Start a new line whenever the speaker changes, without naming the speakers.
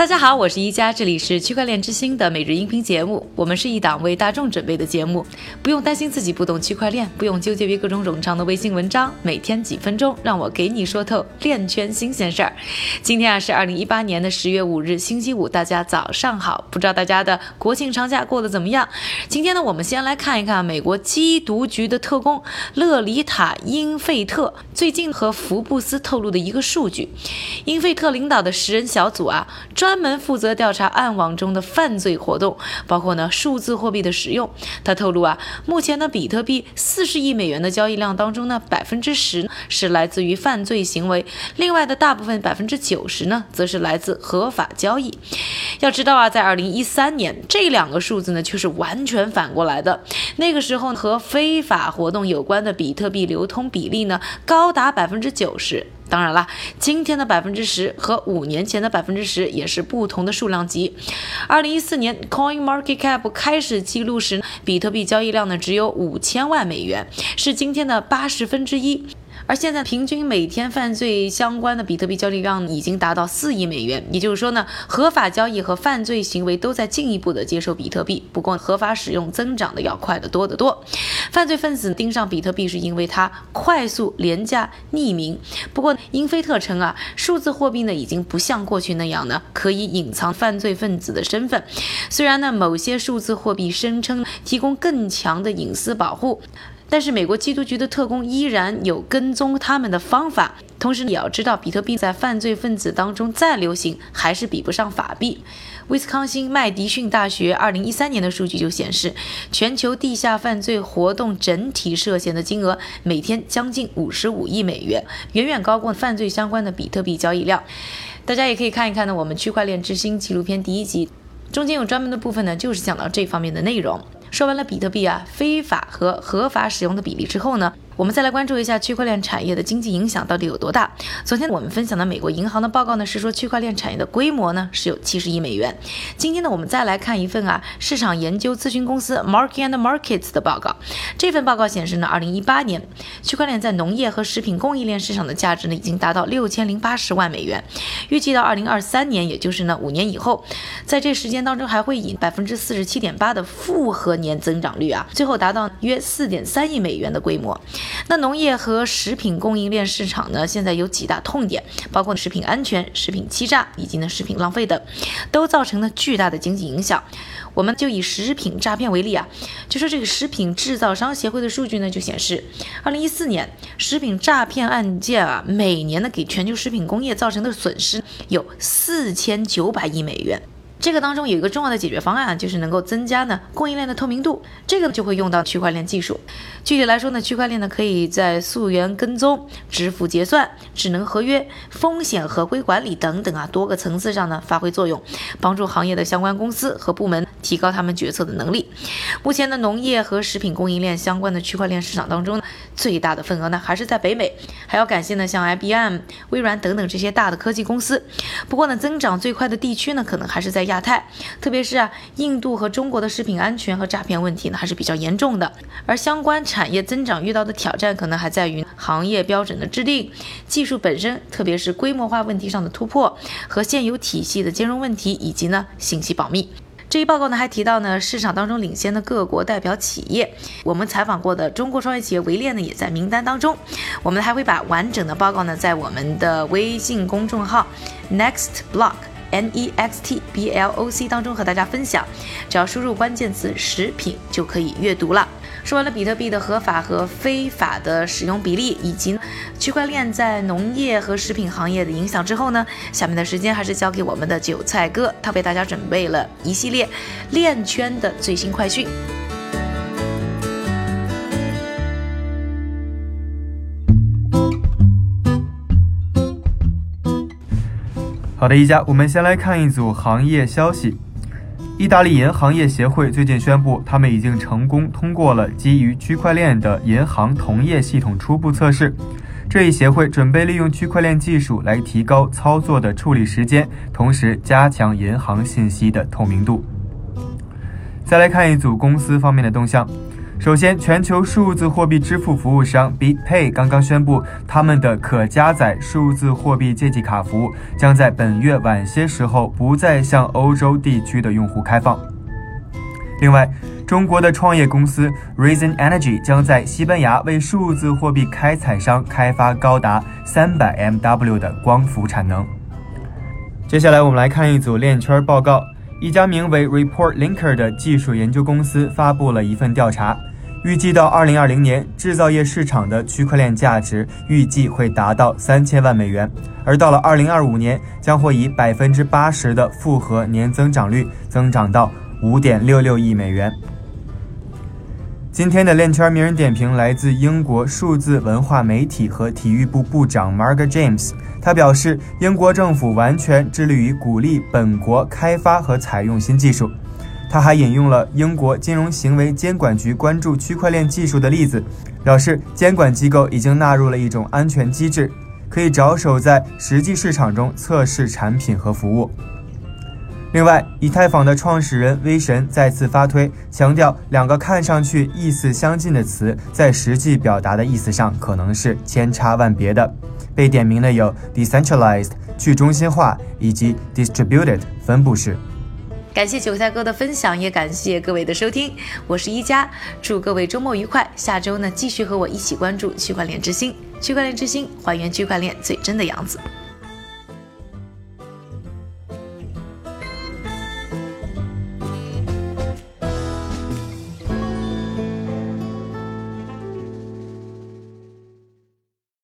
大家好，我是一加，这里是区块链之星的每日音频节目。我们是一档为大众准备的节目，不用担心自己不懂区块链，不用纠结于各种冗长的微信文章，每天几分钟，让我给你说透链圈新鲜事儿。今天啊是二零一八年的十月五日，星期五，大家早上好。不知道大家的国庆长假过得怎么样？今天呢，我们先来看一看美国缉毒局的特工勒里塔·英费特最近和福布斯透露的一个数据。英费特领导的十人小组啊，专专门负责调查暗网中的犯罪活动，包括呢数字货币的使用。他透露啊，目前的比特币四十亿美元的交易量当中呢，百分之十是来自于犯罪行为，另外的大部分百分之九十呢，则是来自合法交易。要知道啊，在二零一三年，这两个数字呢却是完全反过来的。那个时候和非法活动有关的比特币流通比例呢，高达百分之九十。当然了，今天的百分之十和五年前的百分之十也是不同的数量级。二零一四年，Coin Market Cap 开始记录时，比特币交易量呢只有五千万美元，是今天的八十分之一。而现在平均每天犯罪相关的比特币交易量已经达到四亿美元，也就是说呢，合法交易和犯罪行为都在进一步的接受比特币。不过合法使用增长的要快得多得多。犯罪分子盯上比特币是因为它快速、廉价、匿名。不过英菲特称啊，数字货币呢已经不像过去那样呢可以隐藏犯罪分子的身份。虽然呢某些数字货币声称提供更强的隐私保护。但是美国缉毒局的特工依然有跟踪他们的方法，同时也要知道，比特币在犯罪分子当中再流行，还是比不上法币。威斯康星麦迪逊大学二零一三年的数据就显示，全球地下犯罪活动整体涉嫌的金额每天将近五十五亿美元，远远高过犯罪相关的比特币交易量。大家也可以看一看呢，我们区块链之星纪录片第一集中间有专门的部分呢，就是讲到这方面的内容。说完了比特币啊，非法和合法使用的比例之后呢？我们再来关注一下区块链产业的经济影响到底有多大？昨天我们分享的美国银行的报告呢，是说区块链产业的规模呢是有七十亿美元。今天呢，我们再来看一份啊市场研究咨询公司 Market and Markets 的报告。这份报告显示呢，二零一八年区块链在农业和食品供应链市场的价值呢已经达到六千零八十万美元。预计到二零二三年，也就是呢五年以后，在这时间当中还会以百分之四十七点八的复合年增长率啊，最后达到约四点三亿美元的规模。那农业和食品供应链市场呢，现在有几大痛点，包括食品安全、食品欺诈以及呢食品浪费等，都造成了巨大的经济影响。我们就以食品诈骗为例啊，就说这个食品制造商协会的数据呢，就显示，二零一四年食品诈骗案件啊，每年呢给全球食品工业造成的损失有四千九百亿美元。这个当中有一个重要的解决方案，就是能够增加呢供应链的透明度，这个就会用到区块链技术。具体来说呢，区块链呢可以在溯源跟踪、支付结算、智能合约、风险合规管理等等啊多个层次上呢发挥作用，帮助行业的相关公司和部门提高他们决策的能力。目前呢，农业和食品供应链相关的区块链市场当中呢，最大的份额呢还是在北美，还要感谢呢像 IBM、微软等等这些大的科技公司。不过呢，增长最快的地区呢，可能还是在。亚太，特别是啊，印度和中国的食品安全和诈骗问题呢，还是比较严重的。而相关产业增长遇到的挑战，可能还在于行业标准的制定、技术本身，特别是规模化问题上的突破和现有体系的兼容问题，以及呢信息保密。这一报告呢还提到呢，市场当中领先的各国代表企业，我们采访过的中国创业企业维链呢也在名单当中。我们还会把完整的报告呢在我们的微信公众号 Next Block。N E X T B L O C 当中和大家分享，只要输入关键词“食品”就可以阅读了。说完了比特币的合法和非法的使用比例，以及区块链在农业和食品行业的影响之后呢，下面的时间还是交给我们的韭菜哥，他为大家准备了一系列链圈的最新快讯。
好的，一家，我们先来看一组行业消息。意大利银行业协会最近宣布，他们已经成功通过了基于区块链的银行同业系统初步测试。这一协会准备利用区块链技术来提高操作的处理时间，同时加强银行信息的透明度。再来看一组公司方面的动向。首先，全球数字货币支付服务商 BitPay 刚刚宣布，他们的可加载数字货币借记卡服务将在本月晚些时候不再向欧洲地区的用户开放。另外，中国的创业公司 Reason Energy 将在西班牙为数字货币开采商开发高达三百 MW 的光伏产能。接下来，我们来看一组链圈报告。一家名为 Report Linker 的技术研究公司发布了一份调查，预计到2020年，制造业市场的区块链价值预计会达到三千万美元，而到了2025年，将会以百分之八十的复合年增长率增长到五点六六亿美元。今天的链圈名人点评来自英国数字文化媒体和体育部部长 Margaret James。他表示，英国政府完全致力于鼓励本国开发和采用新技术。他还引用了英国金融行为监管局关注区块链技术的例子，表示监管机构已经纳入了一种安全机制，可以着手在实际市场中测试产品和服务。另外，以太坊的创始人威神再次发推，强调两个看上去意思相近的词，在实际表达的意思上可能是千差万别的。被点名的有 decentralized 去中心化以及 distributed 分布式。
感谢韭菜哥的分享，也感谢各位的收听。我是一加，祝各位周末愉快。下周呢，继续和我一起关注区块链之星。区块链之星，还原区块链最真的样子。